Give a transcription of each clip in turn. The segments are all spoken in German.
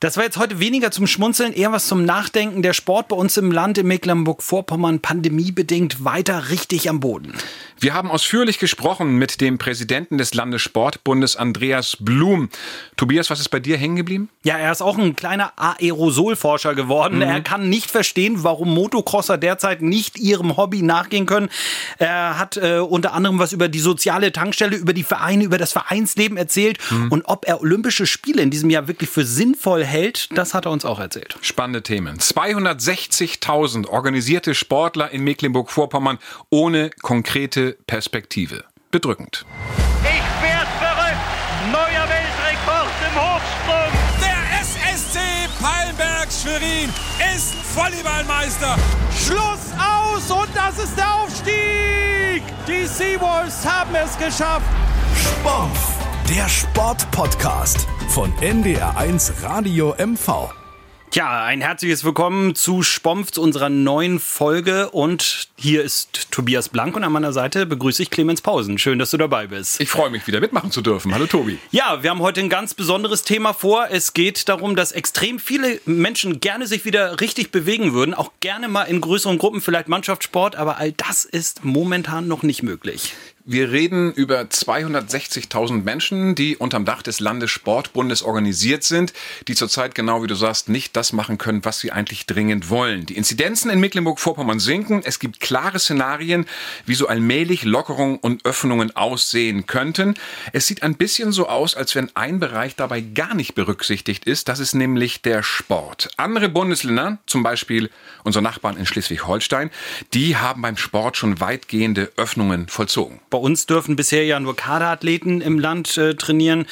Das war jetzt heute weniger zum Schmunzeln, eher was zum Nachdenken. Der Sport bei uns im Land in Mecklenburg-Vorpommern pandemiebedingt weiter richtig am Boden. Wir haben ausführlich gesprochen mit dem Präsidenten des Landessportbundes Andreas Blum. Tobias, was ist bei dir hängen geblieben? Ja, er ist auch ein kleiner Aerosolforscher geworden. Mhm. Er kann nicht verstehen, warum Motocrosser derzeit nicht ihrem Hobby nachgehen können. Er hat äh, unter anderem was über die soziale Tankstelle, über die Vereine, über das Vereinsleben erzählt mhm. und ob er Olympische Spiele in diesem Jahr wirklich für sinnvoll hält, das hat er uns auch erzählt. Spannende Themen. 260.000 organisierte Sportler in Mecklenburg-Vorpommern ohne konkrete Perspektive. Bedrückend. Ich werd verrückt! Neuer Weltrekord im Hochsprung! Der SSC Palmberg Schwerin ist Volleyballmeister! Schluss aus und das ist der Aufstieg! Die Seawolves haben es geschafft! Sponsor der Sportpodcast von NDR1 Radio MV. Tja, ein herzliches Willkommen zu Spompf, zu unserer neuen Folge. Und hier ist Tobias Blank und an meiner Seite begrüße ich Clemens Pausen. Schön, dass du dabei bist. Ich freue mich, wieder mitmachen zu dürfen. Hallo Tobi. Ja, wir haben heute ein ganz besonderes Thema vor. Es geht darum, dass extrem viele Menschen gerne sich wieder richtig bewegen würden. Auch gerne mal in größeren Gruppen, vielleicht Mannschaftssport. Aber all das ist momentan noch nicht möglich. Wir reden über 260.000 Menschen, die unterm Dach des Landessportbundes organisiert sind, die zurzeit genau wie du sagst nicht das machen können, was sie eigentlich dringend wollen. Die Inzidenzen in Mecklenburg-Vorpommern sinken. Es gibt klare Szenarien, wie so allmählich Lockerungen und Öffnungen aussehen könnten. Es sieht ein bisschen so aus, als wenn ein Bereich dabei gar nicht berücksichtigt ist. Das ist nämlich der Sport. Andere Bundesländer, zum Beispiel unsere Nachbarn in Schleswig-Holstein, die haben beim Sport schon weitgehende Öffnungen vollzogen. Bei uns dürfen bisher ja nur Kaderathleten im Land äh, trainieren.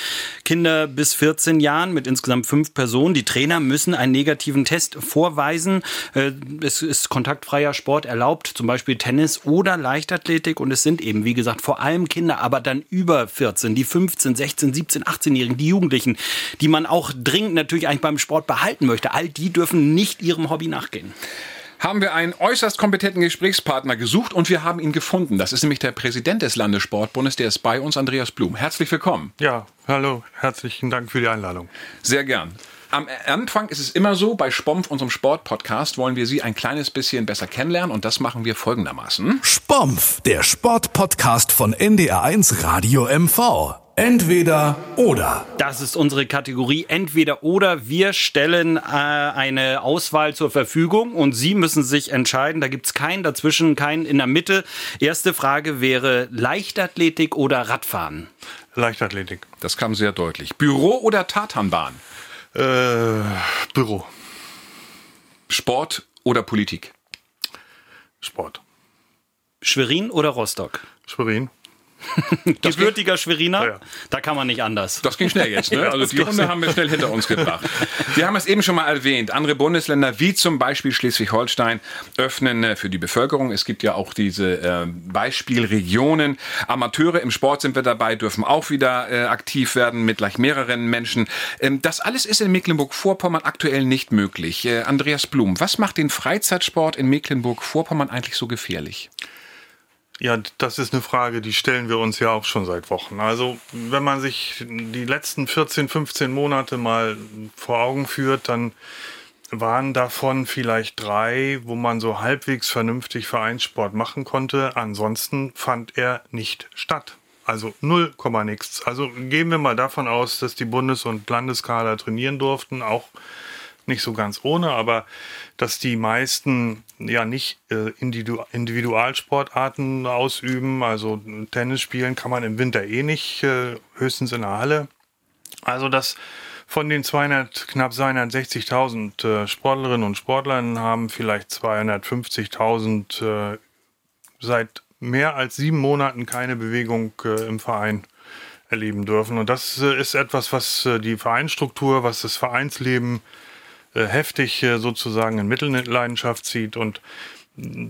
Kinder bis 14 Jahren mit insgesamt fünf Personen. Die Trainer müssen einen negativen Test vorweisen. Äh, es ist kontaktfreier Sport erlaubt, zum Beispiel Tennis oder Leichtathletik. Und es sind eben, wie gesagt, vor allem Kinder, aber dann über 14, die 15, 16, 17, 18-Jährigen, die Jugendlichen, die man auch dringend natürlich eigentlich beim Sport behalten möchte. All die dürfen nicht ihrem Hobby nachgehen haben wir einen äußerst kompetenten Gesprächspartner gesucht und wir haben ihn gefunden. Das ist nämlich der Präsident des Landessportbundes, der ist bei uns, Andreas Blum. Herzlich willkommen. Ja, hallo, herzlichen Dank für die Einladung. Sehr gern. Am Anfang ist es immer so, bei Spompf, unserem Sportpodcast, wollen wir Sie ein kleines bisschen besser kennenlernen und das machen wir folgendermaßen. Spompf, der Sportpodcast von NDR1 Radio MV. Entweder oder. Das ist unsere Kategorie Entweder oder. Wir stellen äh, eine Auswahl zur Verfügung und Sie müssen sich entscheiden. Da gibt es keinen dazwischen, keinen in der Mitte. Erste Frage wäre Leichtathletik oder Radfahren? Leichtathletik. Das kam sehr deutlich. Büro oder Tatanbahn? Äh, Büro. Sport oder Politik? Sport. Schwerin oder Rostock? Schwerin. Gebürtiger Schweriner, ja. da kann man nicht anders. Das ging schnell jetzt. Ne? Also die Runde haben wir schnell hinter uns gebracht. Wir haben es eben schon mal erwähnt. Andere Bundesländer wie zum Beispiel Schleswig-Holstein öffnen äh, für die Bevölkerung. Es gibt ja auch diese äh, Beispielregionen. Amateure im Sport sind wir dabei, dürfen auch wieder äh, aktiv werden mit gleich mehreren Menschen. Ähm, das alles ist in Mecklenburg-Vorpommern aktuell nicht möglich. Äh, Andreas Blum, was macht den Freizeitsport in Mecklenburg-Vorpommern eigentlich so gefährlich? Ja, das ist eine Frage, die stellen wir uns ja auch schon seit Wochen. Also, wenn man sich die letzten 14, 15 Monate mal vor Augen führt, dann waren davon vielleicht drei, wo man so halbwegs vernünftig Vereinssport machen konnte. Ansonsten fand er nicht statt. Also 0, nichts. Also gehen wir mal davon aus, dass die Bundes- und Landeskader trainieren durften, auch nicht so ganz ohne, aber dass die meisten ja nicht äh, Individualsportarten ausüben. Also Tennis spielen kann man im Winter eh nicht, äh, höchstens in der Halle. Also dass von den 200, knapp 260.000 äh, Sportlerinnen und Sportlern haben vielleicht 250.000 äh, seit mehr als sieben Monaten keine Bewegung äh, im Verein erleben dürfen. Und das äh, ist etwas, was die Vereinsstruktur, was das Vereinsleben äh, heftig äh, sozusagen in Mittelleidenschaft zieht. Und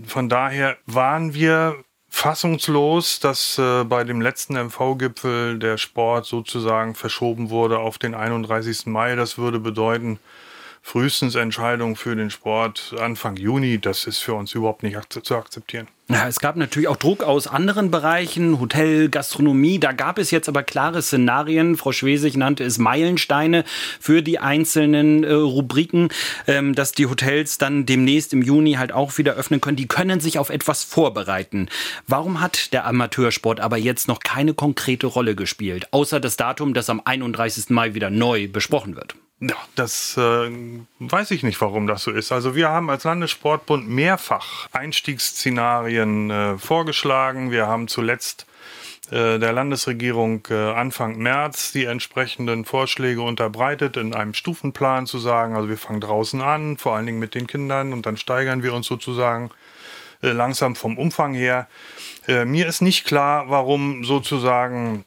von daher waren wir fassungslos, dass äh, bei dem letzten MV-Gipfel der Sport sozusagen verschoben wurde auf den 31. Mai. Das würde bedeuten, frühestens Entscheidung für den Sport Anfang Juni. Das ist für uns überhaupt nicht zu akzeptieren. Ja, es gab natürlich auch Druck aus anderen Bereichen, Hotel, Gastronomie. Da gab es jetzt aber klare Szenarien. Frau Schwesig nannte es Meilensteine für die einzelnen äh, Rubriken, ähm, dass die Hotels dann demnächst im Juni halt auch wieder öffnen können. Die können sich auf etwas vorbereiten. Warum hat der Amateursport aber jetzt noch keine konkrete Rolle gespielt, außer das Datum, das am 31. Mai wieder neu besprochen wird? Ja, das äh, weiß ich nicht, warum das so ist. Also wir haben als Landessportbund mehrfach Einstiegsszenarien äh, vorgeschlagen. Wir haben zuletzt äh, der Landesregierung äh, Anfang März die entsprechenden Vorschläge unterbreitet, in einem Stufenplan zu sagen, also wir fangen draußen an, vor allen Dingen mit den Kindern, und dann steigern wir uns sozusagen äh, langsam vom Umfang her. Äh, mir ist nicht klar, warum sozusagen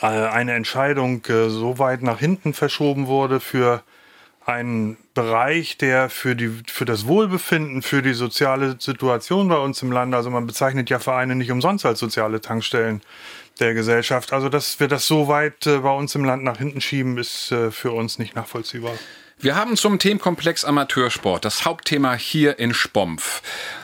eine Entscheidung äh, so weit nach hinten verschoben wurde für einen Bereich, der für, die, für das Wohlbefinden, für die soziale Situation bei uns im Land, also man bezeichnet ja Vereine nicht umsonst als soziale Tankstellen der Gesellschaft. Also, dass wir das so weit äh, bei uns im Land nach hinten schieben, ist für uns nicht nachvollziehbar. Wir haben zum Themenkomplex Amateursport, das Hauptthema hier in Spompf,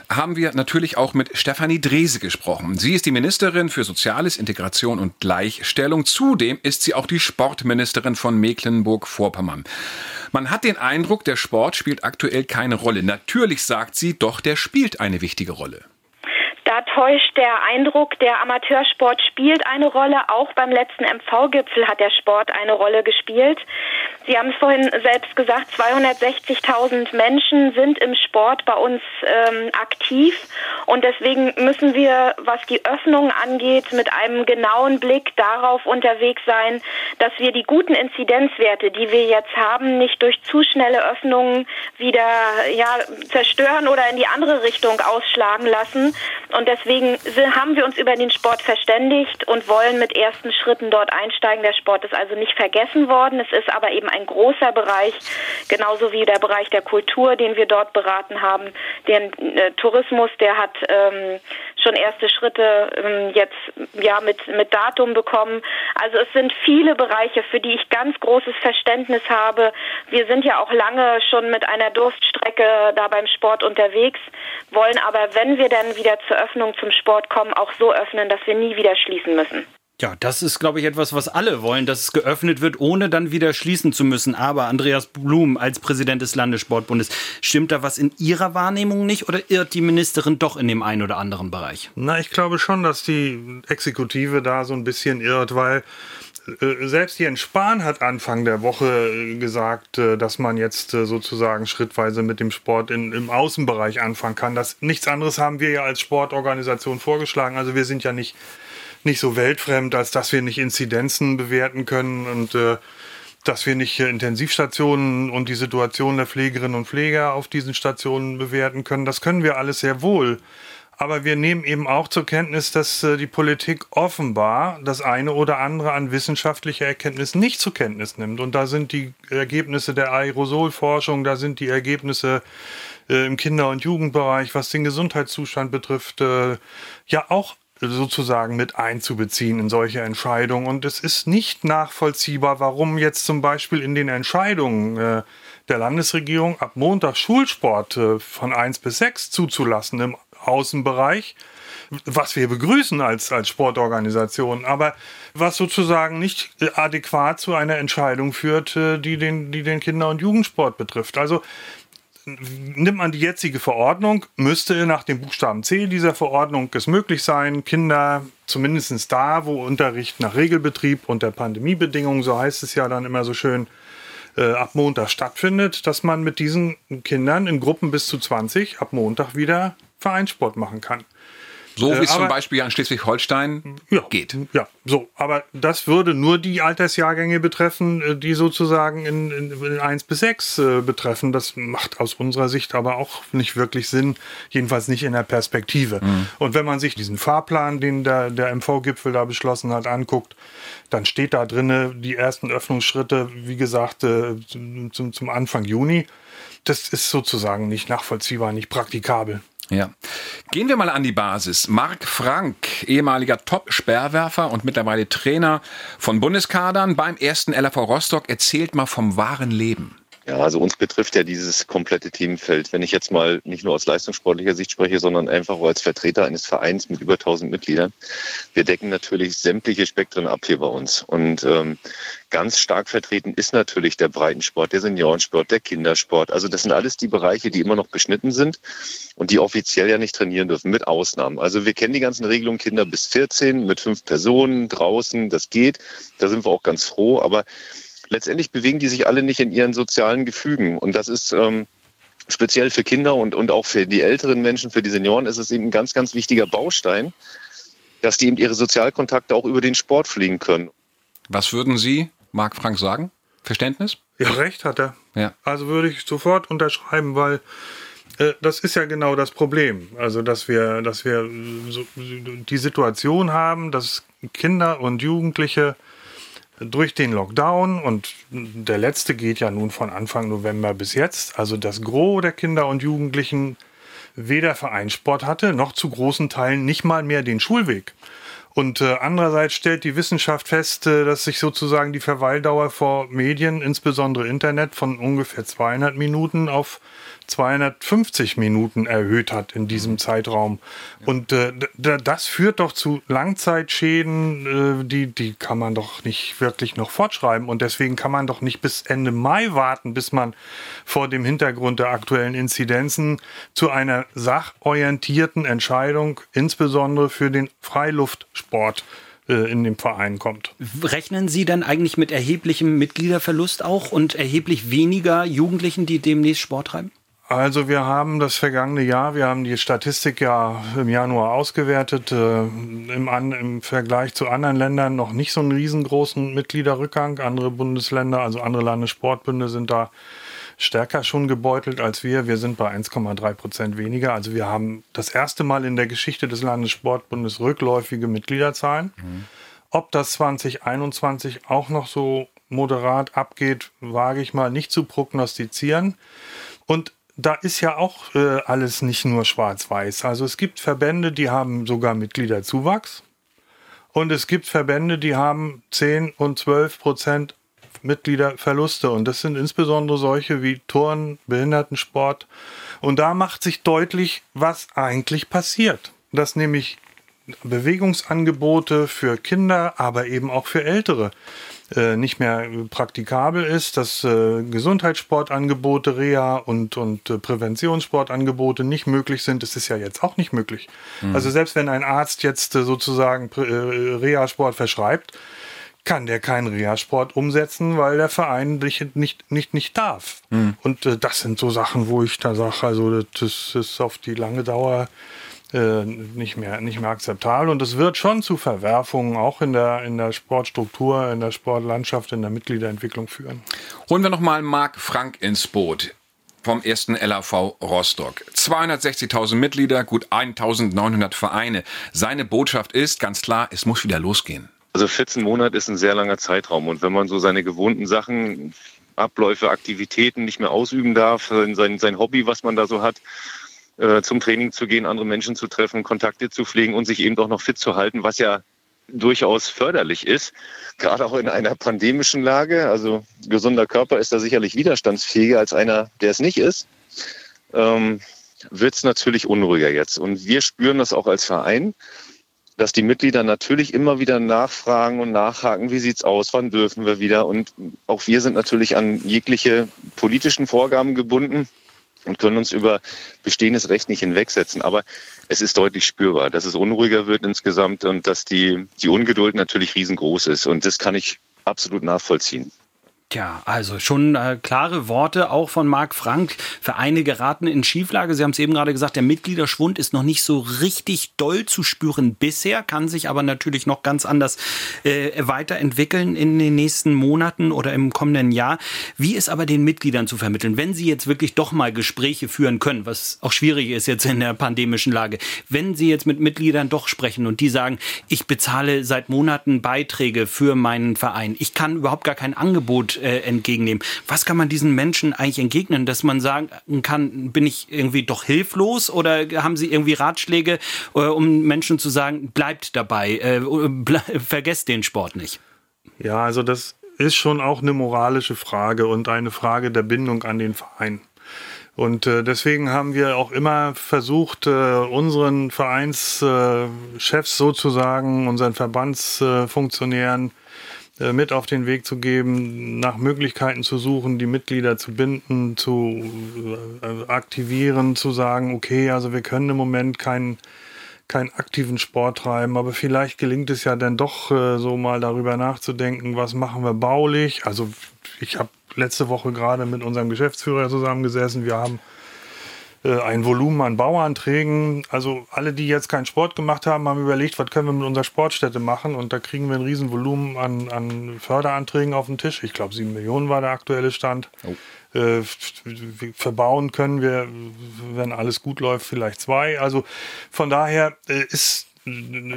haben wir natürlich auch mit Stefanie Drese gesprochen. Sie ist die Ministerin für Soziales, Integration und Gleichstellung. Zudem ist sie auch die Sportministerin von Mecklenburg-Vorpommern. Man hat den Eindruck, der Sport spielt aktuell keine Rolle. Natürlich sagt sie, doch der spielt eine wichtige Rolle. Täuscht der Eindruck, der Amateursport spielt eine Rolle. Auch beim letzten MV-Gipfel hat der Sport eine Rolle gespielt. Sie haben es vorhin selbst gesagt, 260.000 Menschen sind im Sport bei uns ähm, aktiv. Und deswegen müssen wir, was die Öffnung angeht, mit einem genauen Blick darauf unterwegs sein, dass wir die guten Inzidenzwerte, die wir jetzt haben, nicht durch zu schnelle Öffnungen wieder ja, zerstören oder in die andere Richtung ausschlagen lassen. Und deswegen haben wir uns über den Sport verständigt und wollen mit ersten Schritten dort einsteigen. Der Sport ist also nicht vergessen worden. Es ist aber eben ein großer Bereich, genauso wie der Bereich der Kultur, den wir dort beraten haben. Den äh, Tourismus, der hat ähm, schon erste Schritte ähm, jetzt ja mit, mit Datum bekommen. Also es sind viele Bereiche, für die ich ganz großes Verständnis habe. Wir sind ja auch lange schon mit einer Durststrecke da beim Sport unterwegs, wollen aber, wenn wir dann wieder zur Öffnung zum Sport kommen, auch so öffnen, dass wir nie wieder schließen müssen. Ja, das ist, glaube ich, etwas, was alle wollen, dass es geöffnet wird, ohne dann wieder schließen zu müssen. Aber Andreas Blum als Präsident des Landessportbundes, stimmt da was in Ihrer Wahrnehmung nicht oder irrt die Ministerin doch in dem einen oder anderen Bereich? Na, ich glaube schon, dass die Exekutive da so ein bisschen irrt, weil äh, selbst Jens Spahn hat Anfang der Woche äh, gesagt, äh, dass man jetzt sozusagen schrittweise mit dem Sport in, im Außenbereich anfangen kann. Das, nichts anderes haben wir ja als Sportorganisation vorgeschlagen. Also wir sind ja nicht, nicht so weltfremd, als dass wir nicht Inzidenzen bewerten können und dass wir nicht Intensivstationen und die Situation der Pflegerinnen und Pfleger auf diesen Stationen bewerten können. Das können wir alles sehr wohl. Aber wir nehmen eben auch zur Kenntnis, dass äh, die Politik offenbar das eine oder andere an wissenschaftlicher Erkenntnis nicht zur Kenntnis nimmt. Und da sind die Ergebnisse der Aerosolforschung, da sind die Ergebnisse äh, im Kinder- und Jugendbereich, was den Gesundheitszustand betrifft, äh, ja auch sozusagen mit einzubeziehen in solche Entscheidungen. Und es ist nicht nachvollziehbar, warum jetzt zum Beispiel in den Entscheidungen äh, der Landesregierung ab Montag Schulsport äh, von 1 bis 6 zuzulassen im Außenbereich, was wir begrüßen als, als Sportorganisation, aber was sozusagen nicht adäquat zu einer Entscheidung führt, äh, die den, die den Kinder- und Jugendsport betrifft. Also nimmt man die jetzige Verordnung, müsste nach dem Buchstaben C dieser Verordnung es möglich sein, Kinder zumindest da, wo Unterricht nach Regelbetrieb unter Pandemiebedingungen, so heißt es ja dann immer so schön, äh, ab Montag stattfindet, dass man mit diesen Kindern in Gruppen bis zu 20 ab Montag wieder Vereinssport machen kann. So wie es äh, zum Beispiel an Schleswig-Holstein ja, geht. Ja, so. Aber das würde nur die Altersjahrgänge betreffen, äh, die sozusagen in, in, in 1 bis 6 äh, betreffen. Das macht aus unserer Sicht aber auch nicht wirklich Sinn, jedenfalls nicht in der Perspektive. Mhm. Und wenn man sich diesen Fahrplan, den der, der MV-Gipfel da beschlossen hat, anguckt, dann steht da drin die ersten Öffnungsschritte, wie gesagt, äh, zum, zum Anfang Juni. Das ist sozusagen nicht nachvollziehbar, nicht praktikabel. Ja. Gehen wir mal an die Basis. Marc Frank, ehemaliger Top-Sperrwerfer und mittlerweile Trainer von Bundeskadern beim ersten LAV Rostock, erzählt mal vom wahren Leben. Ja, also uns betrifft ja dieses komplette Themenfeld. Wenn ich jetzt mal nicht nur aus leistungssportlicher Sicht spreche, sondern einfach auch als Vertreter eines Vereins mit über 1000 Mitgliedern. Wir decken natürlich sämtliche Spektren ab hier bei uns. Und ähm, ganz stark vertreten ist natürlich der Breitensport, der Seniorensport, der Kindersport. Also das sind alles die Bereiche, die immer noch beschnitten sind und die offiziell ja nicht trainieren dürfen, mit Ausnahmen. Also wir kennen die ganzen Regelungen, Kinder bis 14 mit fünf Personen draußen, das geht. Da sind wir auch ganz froh. Aber letztendlich bewegen die sich alle nicht in ihren sozialen Gefügen. Und das ist ähm, speziell für Kinder und, und auch für die älteren Menschen, für die Senioren, ist es eben ein ganz, ganz wichtiger Baustein, dass die eben ihre Sozialkontakte auch über den Sport fliegen können. Was würden Sie, Marc Frank, sagen? Verständnis? Ja, recht hat er. Ja. Also würde ich sofort unterschreiben, weil äh, das ist ja genau das Problem. Also, dass wir, dass wir so, die Situation haben, dass Kinder und Jugendliche durch den Lockdown und der letzte geht ja nun von Anfang November bis jetzt, also das Gros der Kinder und Jugendlichen weder Vereinssport hatte, noch zu großen Teilen nicht mal mehr den Schulweg. Und äh, andererseits stellt die Wissenschaft fest, äh, dass sich sozusagen die Verweildauer vor Medien, insbesondere Internet, von ungefähr 200 Minuten auf 250 Minuten erhöht hat in diesem mhm. Zeitraum. Und äh, das führt doch zu Langzeitschäden, äh, die, die kann man doch nicht wirklich noch fortschreiben. Und deswegen kann man doch nicht bis Ende Mai warten, bis man vor dem Hintergrund der aktuellen Inzidenzen zu einer sachorientierten Entscheidung, insbesondere für den Freiluftsport, äh, in dem Verein kommt. Rechnen Sie dann eigentlich mit erheblichem Mitgliederverlust auch und erheblich weniger Jugendlichen, die demnächst Sport treiben? Also wir haben das vergangene Jahr, wir haben die Statistik ja im Januar ausgewertet, äh, im, an, im Vergleich zu anderen Ländern noch nicht so einen riesengroßen Mitgliederrückgang. Andere Bundesländer, also andere Landessportbünde sind da stärker schon gebeutelt als wir. Wir sind bei 1,3 Prozent weniger. Also wir haben das erste Mal in der Geschichte des Landessportbundes rückläufige Mitgliederzahlen. Mhm. Ob das 2021 auch noch so moderat abgeht, wage ich mal nicht zu prognostizieren. Und da ist ja auch äh, alles nicht nur schwarz-weiß. Also es gibt Verbände, die haben sogar Mitgliederzuwachs. Und es gibt Verbände, die haben 10 und 12 Prozent Mitgliederverluste. Und das sind insbesondere solche wie Turn, Behindertensport. Und da macht sich deutlich, was eigentlich passiert. Dass nämlich Bewegungsangebote für Kinder, aber eben auch für Ältere äh, nicht mehr praktikabel ist, dass äh, Gesundheitssportangebote, Reha und, und äh, Präventionssportangebote nicht möglich sind. Das ist ja jetzt auch nicht möglich. Mhm. Also selbst wenn ein Arzt jetzt äh, sozusagen äh, Reha-Sport verschreibt, kann der keinen Reha-Sport umsetzen, weil der Verein nicht, nicht, nicht, nicht darf. Mhm. Und äh, das sind so Sachen, wo ich da sage, also das ist auf die lange Dauer äh, nicht, mehr, nicht mehr akzeptabel. Und es wird schon zu Verwerfungen auch in der, in der Sportstruktur, in der Sportlandschaft, in der Mitgliederentwicklung führen. Holen wir nochmal Marc Frank ins Boot vom ersten LAV Rostock. 260.000 Mitglieder, gut 1.900 Vereine. Seine Botschaft ist ganz klar, es muss wieder losgehen. Also 14 Monate ist ein sehr langer Zeitraum. Und wenn man so seine gewohnten Sachen, Abläufe, Aktivitäten nicht mehr ausüben darf, sein, sein Hobby, was man da so hat, äh, zum Training zu gehen, andere Menschen zu treffen, Kontakte zu pflegen und sich eben auch noch fit zu halten, was ja durchaus förderlich ist, gerade auch in einer pandemischen Lage. Also gesunder Körper ist da sicherlich widerstandsfähiger als einer, der es nicht ist. Ähm, wird es natürlich unruhiger jetzt. Und wir spüren das auch als Verein, dass die Mitglieder natürlich immer wieder nachfragen und nachhaken, wie sieht's aus, wann dürfen wir wieder. Und auch wir sind natürlich an jegliche politischen Vorgaben gebunden und können uns über bestehendes Recht nicht hinwegsetzen. Aber es ist deutlich spürbar, dass es unruhiger wird insgesamt und dass die, die Ungeduld natürlich riesengroß ist. Und das kann ich absolut nachvollziehen. Tja, also schon äh, klare Worte auch von Marc Frank. Vereine geraten in Schieflage. Sie haben es eben gerade gesagt, der Mitgliederschwund ist noch nicht so richtig doll zu spüren bisher, kann sich aber natürlich noch ganz anders äh, weiterentwickeln in den nächsten Monaten oder im kommenden Jahr. Wie ist aber den Mitgliedern zu vermitteln, wenn sie jetzt wirklich doch mal Gespräche führen können, was auch schwierig ist jetzt in der pandemischen Lage, wenn sie jetzt mit Mitgliedern doch sprechen und die sagen, ich bezahle seit Monaten Beiträge für meinen Verein, ich kann überhaupt gar kein Angebot äh, entgegennehmen. Was kann man diesen Menschen eigentlich entgegnen, dass man sagen kann, bin ich irgendwie doch hilflos oder haben Sie irgendwie Ratschläge, äh, um Menschen zu sagen, bleibt dabei, äh, vergesst den Sport nicht? Ja, also das ist schon auch eine moralische Frage und eine Frage der Bindung an den Verein. Und deswegen haben wir auch immer versucht, unseren Vereinschefs sozusagen, unseren Verbandsfunktionären mit auf den Weg zu geben, nach Möglichkeiten zu suchen, die Mitglieder zu binden, zu äh, aktivieren, zu sagen, okay, also wir können im Moment keinen keinen aktiven Sport treiben, aber vielleicht gelingt es ja dann doch äh, so mal darüber nachzudenken, was machen wir baulich. Also ich habe letzte Woche gerade mit unserem Geschäftsführer zusammengesessen. Wir haben äh, ein Volumen an Bauanträgen. Also alle, die jetzt keinen Sport gemacht haben, haben überlegt, was können wir mit unserer Sportstätte machen. Und da kriegen wir ein Riesenvolumen an, an Förderanträgen auf den Tisch. Ich glaube, sieben Millionen war der aktuelle Stand. Oh. Äh, verbauen können wir, wenn alles gut läuft, vielleicht zwei. Also von daher äh, ist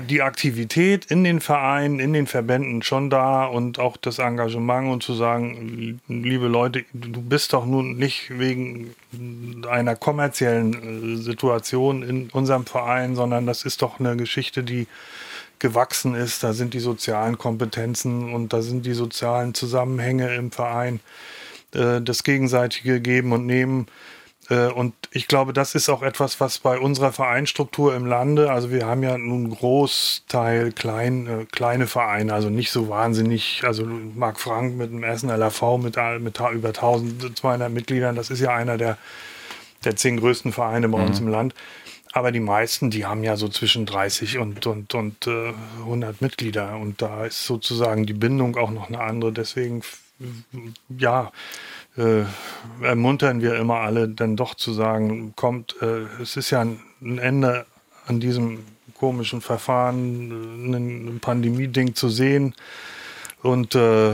die Aktivität in den Vereinen, in den Verbänden schon da und auch das Engagement und zu sagen, liebe Leute, du bist doch nun nicht wegen einer kommerziellen äh, Situation in unserem Verein, sondern das ist doch eine Geschichte, die gewachsen ist. Da sind die sozialen Kompetenzen und da sind die sozialen Zusammenhänge im Verein, äh, das gegenseitige Geben und Nehmen und ich glaube, das ist auch etwas, was bei unserer Vereinstruktur im Lande, also wir haben ja nun einen Großteil klein, äh, kleine Vereine, also nicht so wahnsinnig, also Marc Frank mit dem Essen LAV mit, mit über 1200 Mitgliedern, das ist ja einer der, der zehn größten Vereine bei mhm. uns im Land. Aber die meisten, die haben ja so zwischen 30 und, und, und äh, 100 Mitglieder. Und da ist sozusagen die Bindung auch noch eine andere. Deswegen, ja, äh, ermuntern wir immer alle dann doch zu sagen, kommt, äh, es ist ja ein, Ende an diesem komischen Verfahren, ein Pandemie-Ding zu sehen. Und äh,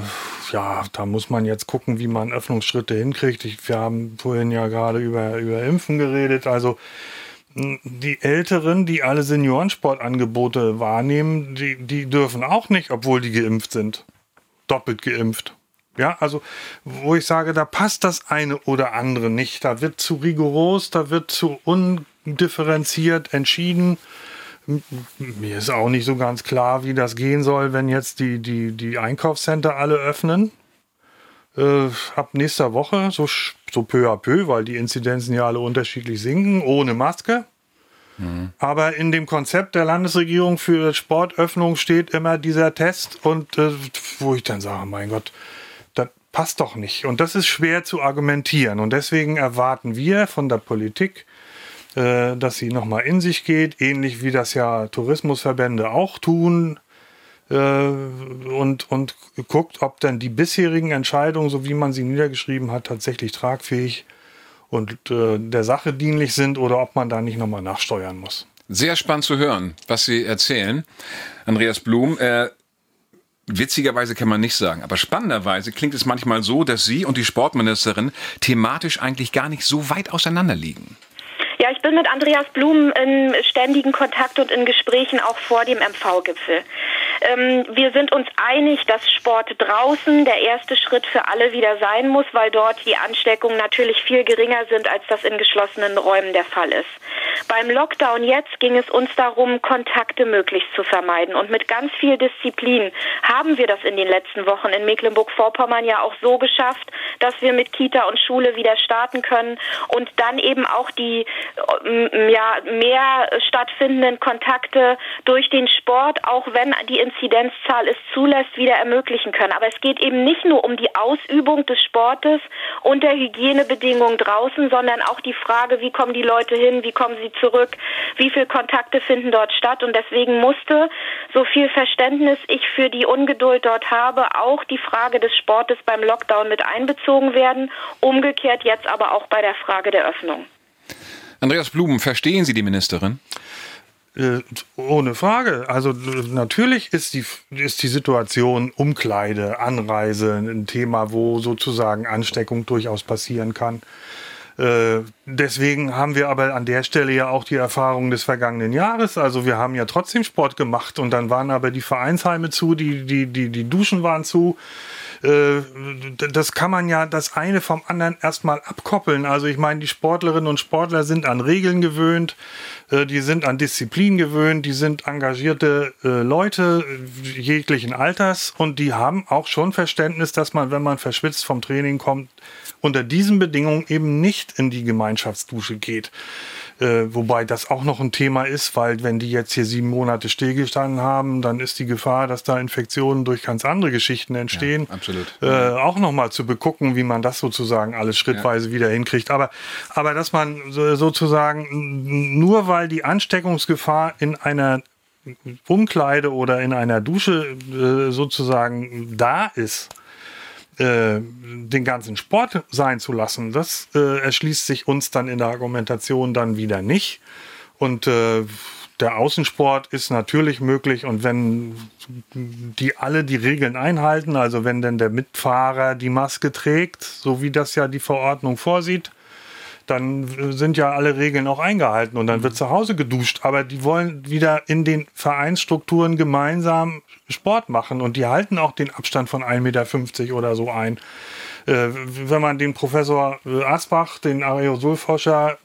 ja, da muss man jetzt gucken, wie man Öffnungsschritte hinkriegt. Ich, wir haben vorhin ja gerade über, über Impfen geredet. Also die Älteren, die alle Seniorensportangebote wahrnehmen, die, die dürfen auch nicht, obwohl die geimpft sind. Doppelt geimpft. Ja, also wo ich sage, da passt das eine oder andere nicht. Da wird zu rigoros, da wird zu undifferenziert entschieden. Mir ist auch nicht so ganz klar, wie das gehen soll, wenn jetzt die, die, die Einkaufscenter alle öffnen. Äh, ab nächster Woche, so, so peu à peu, weil die Inzidenzen ja alle unterschiedlich sinken, ohne Maske. Mhm. Aber in dem Konzept der Landesregierung für Sportöffnung steht immer dieser Test und äh, wo ich dann sage, mein Gott, passt doch nicht. Und das ist schwer zu argumentieren. Und deswegen erwarten wir von der Politik, äh, dass sie nochmal in sich geht, ähnlich wie das ja Tourismusverbände auch tun. Äh, und, und guckt, ob dann die bisherigen Entscheidungen, so wie man sie niedergeschrieben hat, tatsächlich tragfähig und äh, der Sache dienlich sind oder ob man da nicht nochmal nachsteuern muss. Sehr spannend zu hören, was Sie erzählen. Andreas Blum, äh, Witzigerweise kann man nicht sagen, aber spannenderweise klingt es manchmal so, dass Sie und die Sportministerin thematisch eigentlich gar nicht so weit auseinander liegen. Ja, ich bin mit Andreas Blum in ständigen Kontakt und in Gesprächen auch vor dem MV-Gipfel. Ähm, wir sind uns einig, dass Sport draußen der erste Schritt für alle wieder sein muss, weil dort die Ansteckungen natürlich viel geringer sind, als das in geschlossenen Räumen der Fall ist. Beim Lockdown jetzt ging es uns darum, Kontakte möglichst zu vermeiden. Und mit ganz viel Disziplin haben wir das in den letzten Wochen in Mecklenburg-Vorpommern ja auch so geschafft, dass wir mit Kita und Schule wieder starten können und dann eben auch die äh, ja, mehr stattfindenden Kontakte durch den Sport, auch wenn die Inzidenzzahl es zulässt, wieder ermöglichen können. Aber es geht eben nicht nur um die Ausübung des Sportes und der Hygienebedingungen draußen, sondern auch die Frage, wie kommen die Leute hin, wie kommen sie zurück, wie viele Kontakte finden dort statt. Und deswegen musste, so viel Verständnis ich für die Ungeduld dort habe, auch die Frage des Sportes beim Lockdown mit einbezogen werden. Umgekehrt jetzt aber auch bei der Frage der Öffnung. Andreas Blumen, verstehen Sie die Ministerin? Äh, ohne Frage. Also natürlich ist die, ist die Situation Umkleide, Anreise ein Thema, wo sozusagen Ansteckung durchaus passieren kann. Äh, deswegen haben wir aber an der Stelle ja auch die Erfahrung des vergangenen Jahres. Also wir haben ja trotzdem Sport gemacht und dann waren aber die Vereinsheime zu, die, die, die, die Duschen waren zu. Äh, das kann man ja das eine vom anderen erstmal abkoppeln. Also ich meine, die Sportlerinnen und Sportler sind an Regeln gewöhnt, äh, die sind an Disziplin gewöhnt, die sind engagierte äh, Leute jeglichen Alters und die haben auch schon Verständnis, dass man, wenn man verschwitzt vom Training kommt, unter diesen Bedingungen eben nicht in die Gemeinschaftsdusche geht. Äh, wobei das auch noch ein Thema ist, weil wenn die jetzt hier sieben Monate stillgestanden haben, dann ist die Gefahr, dass da Infektionen durch ganz andere Geschichten entstehen, ja, absolut. Äh, auch nochmal zu begucken, wie man das sozusagen alles schrittweise ja. wieder hinkriegt. Aber, aber dass man sozusagen nur weil die Ansteckungsgefahr in einer Umkleide oder in einer Dusche äh, sozusagen da ist, äh, den ganzen Sport sein zu lassen, das äh, erschließt sich uns dann in der Argumentation dann wieder nicht. Und äh, der Außensport ist natürlich möglich und wenn die alle die Regeln einhalten, also wenn denn der Mitfahrer die Maske trägt, so wie das ja die Verordnung vorsieht, dann sind ja alle Regeln auch eingehalten und dann wird zu Hause geduscht. Aber die wollen wieder in den Vereinsstrukturen gemeinsam Sport machen und die halten auch den Abstand von 1,50 Meter oder so ein. Äh, wenn man den Professor äh, Asbach, den Aerosolforscher,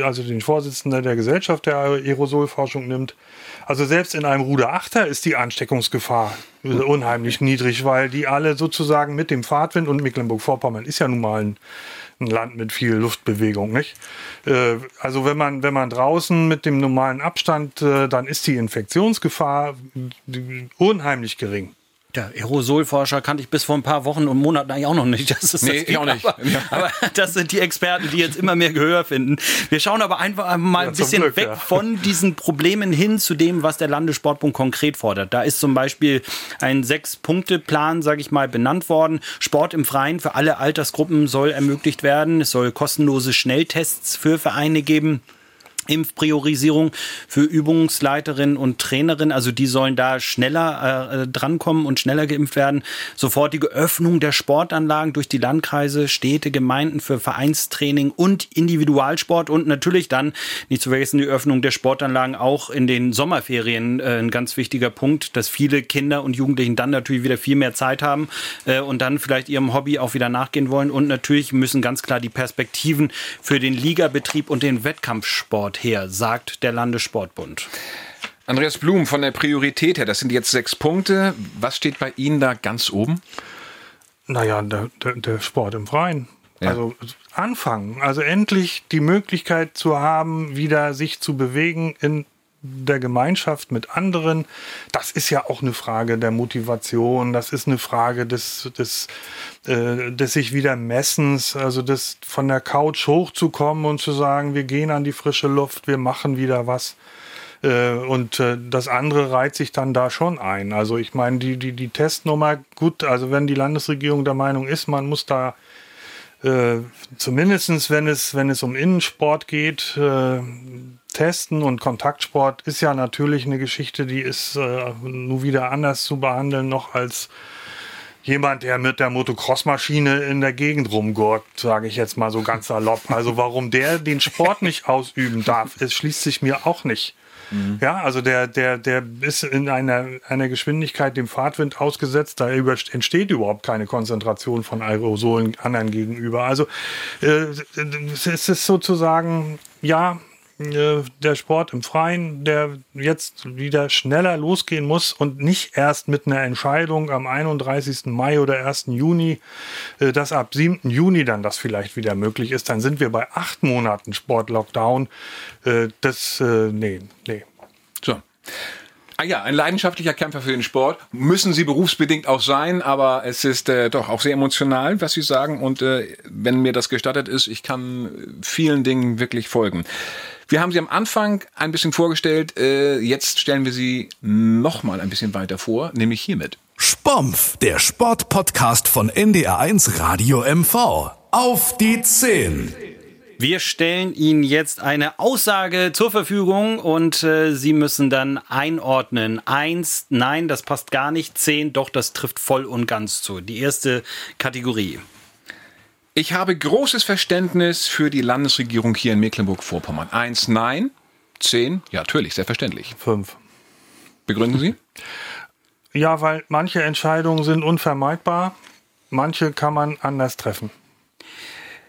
also den Vorsitzenden der Gesellschaft der Aerosolforschung nimmt, also selbst in einem Ruder Achter ist die Ansteckungsgefahr äh, unheimlich niedrig, weil die alle sozusagen mit dem Fahrtwind und Mecklenburg-Vorpommern ist ja nun mal ein ein Land mit viel Luftbewegung, nicht? Äh, also wenn man, wenn man draußen mit dem normalen Abstand, äh, dann ist die Infektionsgefahr unheimlich gering. Der Aerosolforscher kannte ich bis vor ein paar Wochen und Monaten eigentlich auch noch nicht. Das ist nee, das auch nicht. Aber, ja. aber, das sind die Experten, die jetzt immer mehr Gehör finden. Wir schauen aber einfach mal ja, ein bisschen Glück, weg ja. von diesen Problemen hin zu dem, was der Landessportbund konkret fordert. Da ist zum Beispiel ein Sechs-Punkte-Plan, sage ich mal, benannt worden. Sport im Freien für alle Altersgruppen soll ermöglicht werden. Es soll kostenlose Schnelltests für Vereine geben. Impfpriorisierung für Übungsleiterinnen und Trainerinnen. Also die sollen da schneller äh, drankommen und schneller geimpft werden. Sofortige Öffnung der Sportanlagen durch die Landkreise, Städte, Gemeinden für Vereinstraining und Individualsport und natürlich dann nicht zu vergessen die Öffnung der Sportanlagen auch in den Sommerferien. Äh, ein ganz wichtiger Punkt, dass viele Kinder und Jugendlichen dann natürlich wieder viel mehr Zeit haben äh, und dann vielleicht ihrem Hobby auch wieder nachgehen wollen. Und natürlich müssen ganz klar die Perspektiven für den Ligabetrieb und den Wettkampfsport her, sagt der Landessportbund. Andreas Blum, von der Priorität her, das sind jetzt sechs Punkte. Was steht bei Ihnen da ganz oben? Naja, der, der, der Sport im Freien. Ja. Also anfangen, also endlich die Möglichkeit zu haben, wieder sich zu bewegen in der Gemeinschaft mit anderen. Das ist ja auch eine Frage der Motivation, das ist eine Frage des, des, äh, des sich wieder Messens, also des von der Couch hochzukommen und zu sagen, wir gehen an die frische Luft, wir machen wieder was. Äh, und äh, das andere reiht sich dann da schon ein. Also ich meine, die, die, die Testnummer, gut, also wenn die Landesregierung der Meinung ist, man muss da äh, zumindest wenn es, wenn es um Innensport geht, äh, testen und Kontaktsport ist ja natürlich eine Geschichte, die ist äh, nur wieder anders zu behandeln noch als jemand, der mit der Motocross-Maschine in der Gegend rumgurkt, sage ich jetzt mal so ganz salopp. Also warum der den Sport nicht ausüben darf, es schließt sich mir auch nicht. Mhm. Ja, also der, der, der ist in einer, einer Geschwindigkeit dem Fahrtwind ausgesetzt, da über, entsteht überhaupt keine Konzentration von Aerosolen anderen gegenüber. Also äh, es ist sozusagen, ja, der Sport im Freien, der jetzt wieder schneller losgehen muss und nicht erst mit einer Entscheidung am 31. Mai oder 1. Juni, äh, dass ab 7. Juni dann das vielleicht wieder möglich ist. Dann sind wir bei acht Monaten Sportlockdown. Äh, das, nee, nee. So. Ah ja, ein leidenschaftlicher Kämpfer für den Sport. Müssen Sie berufsbedingt auch sein, aber es ist äh, doch auch sehr emotional, was Sie sagen. Und äh, wenn mir das gestattet ist, ich kann vielen Dingen wirklich folgen. Wir haben sie am Anfang ein bisschen vorgestellt. Äh, jetzt stellen wir sie noch mal ein bisschen weiter vor, nämlich hiermit. Spompf, der Sportpodcast von NDR1 Radio MV. Auf die 10. Wir stellen Ihnen jetzt eine Aussage zur Verfügung und äh, Sie müssen dann einordnen. Eins, nein, das passt gar nicht. Zehn, doch, das trifft voll und ganz zu. Die erste Kategorie. Ich habe großes Verständnis für die Landesregierung hier in Mecklenburg-Vorpommern. Eins, nein. Zehn, ja, natürlich, selbstverständlich. Fünf. Begründen Sie? Ja, weil manche Entscheidungen sind unvermeidbar, manche kann man anders treffen.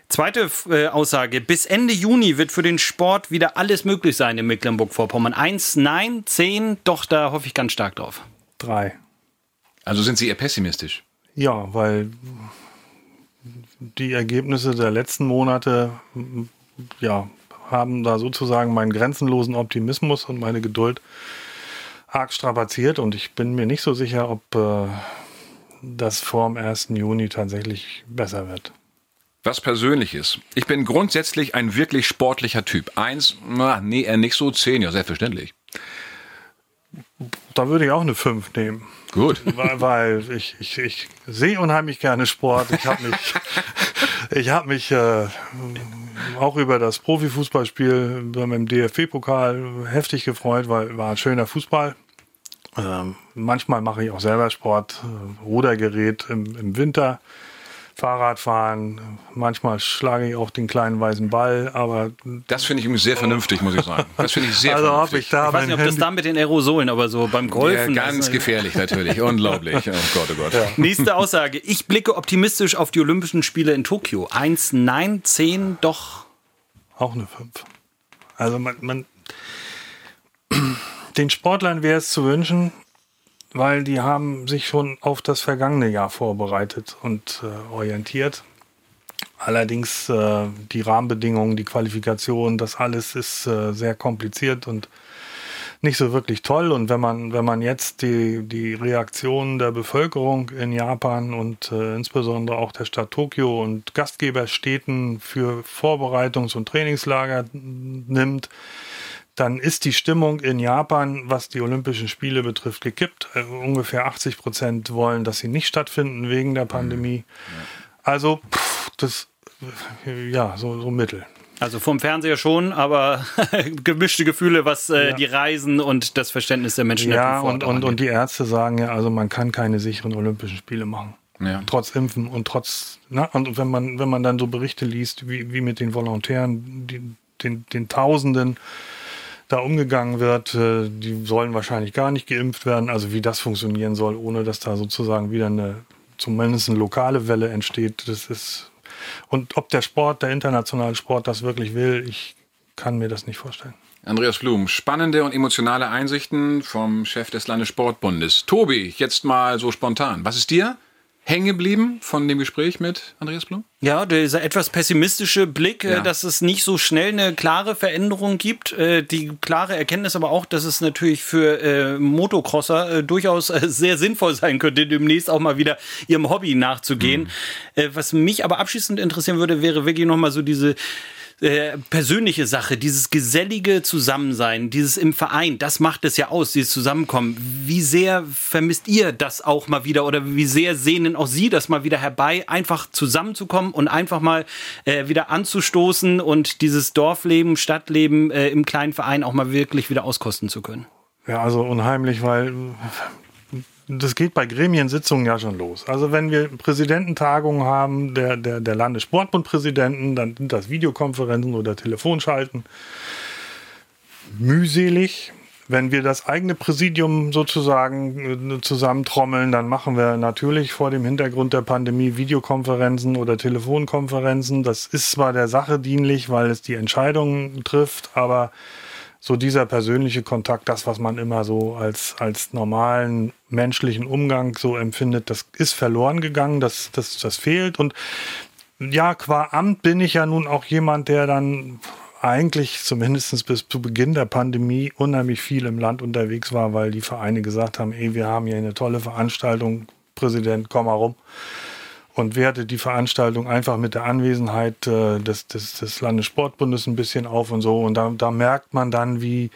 Zweite äh, Aussage. Bis Ende Juni wird für den Sport wieder alles möglich sein in Mecklenburg-Vorpommern. Eins, nein, zehn, doch, da hoffe ich ganz stark drauf. Drei. Also sind Sie eher pessimistisch? Ja, weil die Ergebnisse der letzten Monate ja, haben da sozusagen meinen grenzenlosen Optimismus und meine Geduld arg strapaziert und ich bin mir nicht so sicher, ob äh, das vor dem 1. Juni tatsächlich besser wird. Was Persönliches. Ich bin grundsätzlich ein wirklich sportlicher Typ. Eins, na, nee, eher nicht so. Zehn, ja, selbstverständlich. Da würde ich auch eine 5 nehmen. Gut. Weil, weil ich, ich, ich sehe unheimlich gerne Sport. Ich habe mich, ich hab mich äh, auch über das Profifußballspiel beim DFB-Pokal heftig gefreut, weil war ein schöner Fußball. Ähm, manchmal mache ich auch selber Sport, äh, Rudergerät im, im Winter. Fahrradfahren. Manchmal schlage ich auch den kleinen weißen Ball, aber. Das finde ich übrigens sehr vernünftig, muss ich sagen. Das finde ich sehr also vernünftig. ich, da Ich weiß nicht, ob das da mit den Aerosolen, aber so beim Golfen. Ja, ganz gefährlich natürlich. Unglaublich. Oh Gott, oh Gott. Nächste Aussage. Ich blicke optimistisch auf die Olympischen Spiele in Tokio. Eins, nein, zehn, doch. Auch eine 5. Also man, man den Sportlern wäre es zu wünschen, weil die haben sich schon auf das vergangene Jahr vorbereitet und äh, orientiert. Allerdings äh, die Rahmenbedingungen, die Qualifikation, das alles ist äh, sehr kompliziert und nicht so wirklich toll. Und wenn man, wenn man jetzt die, die Reaktionen der Bevölkerung in Japan und äh, insbesondere auch der Stadt Tokio und Gastgeberstädten für Vorbereitungs- und Trainingslager nimmt, dann ist die Stimmung in Japan, was die Olympischen Spiele betrifft, gekippt. Äh, ungefähr 80 Prozent wollen, dass sie nicht stattfinden wegen der Pandemie. Also, pff, das, äh, ja, so, so mittel. Also vom Fernseher schon, aber gemischte Gefühle, was äh, Ja. die Reisen und das Verständnis der Menschen Ja, und, und, und die Ärzte sagen ja, also man kann keine sicheren Olympischen Spiele machen. Ja. Trotz Impfen und trotz, na, und wenn man, wenn man dann so Berichte liest, wie, wie mit den Volontären, die, den, den Tausenden da umgegangen wird, äh, die sollen wahrscheinlich gar nicht geimpft werden. Also wie das funktionieren soll, ohne dass da sozusagen wieder eine, zumindest eine lokale Welle entsteht, das ist, und ob der Sport, der internationale Sport das wirklich will, ich kann mir das nicht vorstellen. Andreas Blum, spannende und emotionale Einsichten vom Chef des Landessportbundes. Tobi, jetzt mal so spontan. Was ist dir hängen geblieben von dem Gespräch mit Andreas Blum? Ja, dieser etwas pessimistische Blick, Ja. äh, dass es nicht so schnell eine klare Veränderung gibt. Äh, Die klare Erkenntnis aber auch, dass es natürlich für äh, Motocrosser äh, durchaus sehr sinnvoll sein könnte, demnächst auch mal wieder ihrem Hobby nachzugehen. Äh, Was mich aber abschließend interessieren würde, wäre wirklich nochmal so diese äh, persönliche Sache, dieses gesellige Zusammensein, dieses im Verein, das macht es ja aus, dieses Zusammenkommen. Wie sehr vermisst ihr das auch mal wieder oder wie sehr sehnen auch Sie das mal wieder herbei, einfach zusammenzukommen und einfach mal äh, wieder anzustoßen und dieses Dorfleben, Stadtleben äh, im kleinen Verein auch mal wirklich wieder auskosten zu können? Ja, also unheimlich, weil das geht bei Gremiensitzungen ja schon los. Also wenn wir Präsidententagungen haben, der, der, der Landessportbundpräsidenten, dann sind das Videokonferenzen oder Telefonschalten. Mühselig. Wenn wir das eigene Präsidium sozusagen äh, zusammentrommeln, dann machen wir natürlich vor dem Hintergrund der Pandemie Videokonferenzen oder Telefonkonferenzen. Das ist zwar der Sache dienlich, weil es die Entscheidungen trifft, aber so dieser persönliche Kontakt, das, was man immer so als, als normalen menschlichen Umgang so empfindet, das ist verloren gegangen, das, das, das fehlt. Und ja, qua Amt bin ich ja nun auch jemand, der dann eigentlich zumindest bis zu Beginn der Pandemie unheimlich viel im Land unterwegs war, weil die Vereine gesagt haben, ey, wir haben hier eine tolle Veranstaltung, Präsident, komm mal rum und werte die Veranstaltung einfach mit der Anwesenheit äh, des, des, des Landessportbundes ein bisschen auf und so. Und da, da merkt man dann, wie,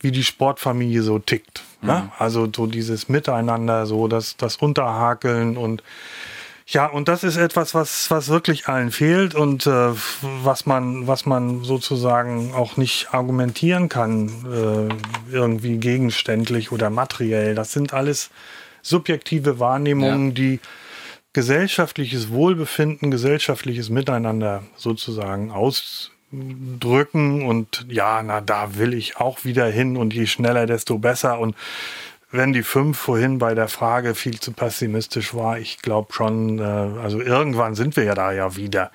wie die Sportfamilie so tickt. Ne? Also so dieses Miteinander, so das, das Unterhakeln und ja, und das ist etwas, was, was wirklich allen fehlt und äh, was man, was man sozusagen auch nicht argumentieren kann, äh, irgendwie gegenständlich oder materiell. Das sind alles subjektive Wahrnehmungen, Ja. die gesellschaftliches Wohlbefinden, gesellschaftliches Miteinander sozusagen ausdrücken und ja, na, da will ich auch wieder hin und je schneller, desto besser und wenn die fünf vorhin bei der Frage viel zu pessimistisch war, ich glaube schon, äh, also irgendwann sind wir ja da ja wieder.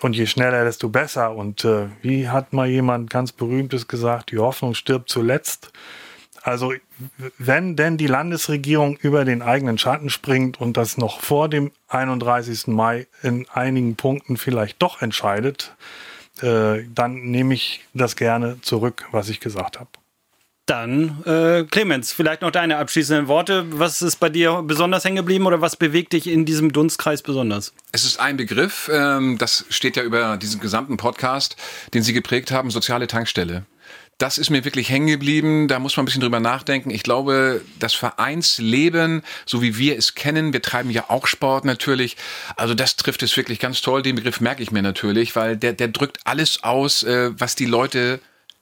Und je schneller, desto besser. Und äh, wie hat mal jemand ganz berühmtes gesagt, die Hoffnung stirbt zuletzt. Also wenn denn die Landesregierung über den eigenen Schatten springt und das noch vor dem 31. Mai in einigen Punkten vielleicht doch entscheidet, äh, dann nehme ich das gerne zurück, was ich gesagt habe. Dann, äh, Clemens, vielleicht noch deine abschließenden Worte. Was ist bei dir besonders hängen geblieben oder was bewegt dich in diesem Dunstkreis besonders? Es ist ein Begriff, ähm, das steht ja über diesen gesamten Podcast, den Sie geprägt haben, soziale Tankstelle. Das ist mir wirklich hängen geblieben. Da muss man ein bisschen drüber nachdenken. Ich glaube, das Vereinsleben, so wie wir es kennen, wir treiben ja auch Sport natürlich. Also das trifft es wirklich ganz toll. Den Begriff merke ich mir natürlich, weil der, der drückt alles aus, äh, was die Leute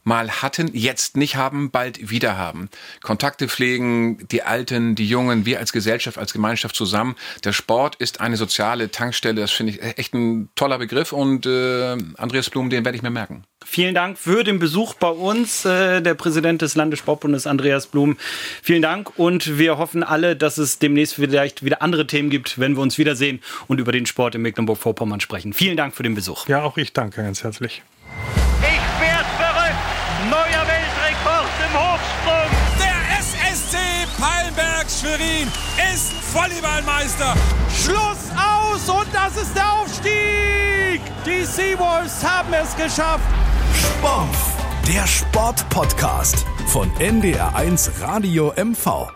mal hatten, jetzt nicht haben, bald wieder haben. Kontakte pflegen, die Alten, die Jungen, wir als Gesellschaft, als Gemeinschaft zusammen. Der Sport ist eine soziale Tankstelle. Das finde ich echt ein toller Begriff und äh, Andreas Blum, den werde ich mir merken. Vielen Dank für den Besuch bei uns, äh, der Präsident des Landessportbundes Andreas Blum. Vielen Dank und wir hoffen alle, dass es demnächst vielleicht wieder andere Themen gibt, wenn wir uns wiedersehen und über den Sport in Mecklenburg-Vorpommern sprechen. Vielen Dank für den Besuch. Ja, auch ich danke ganz herzlich. Schwerin Volleyballmeister. Schluss aus und das ist der Aufstieg. Die Seawolves haben es geschafft. Sport, der Sportpodcast von NDR1 Radio MV.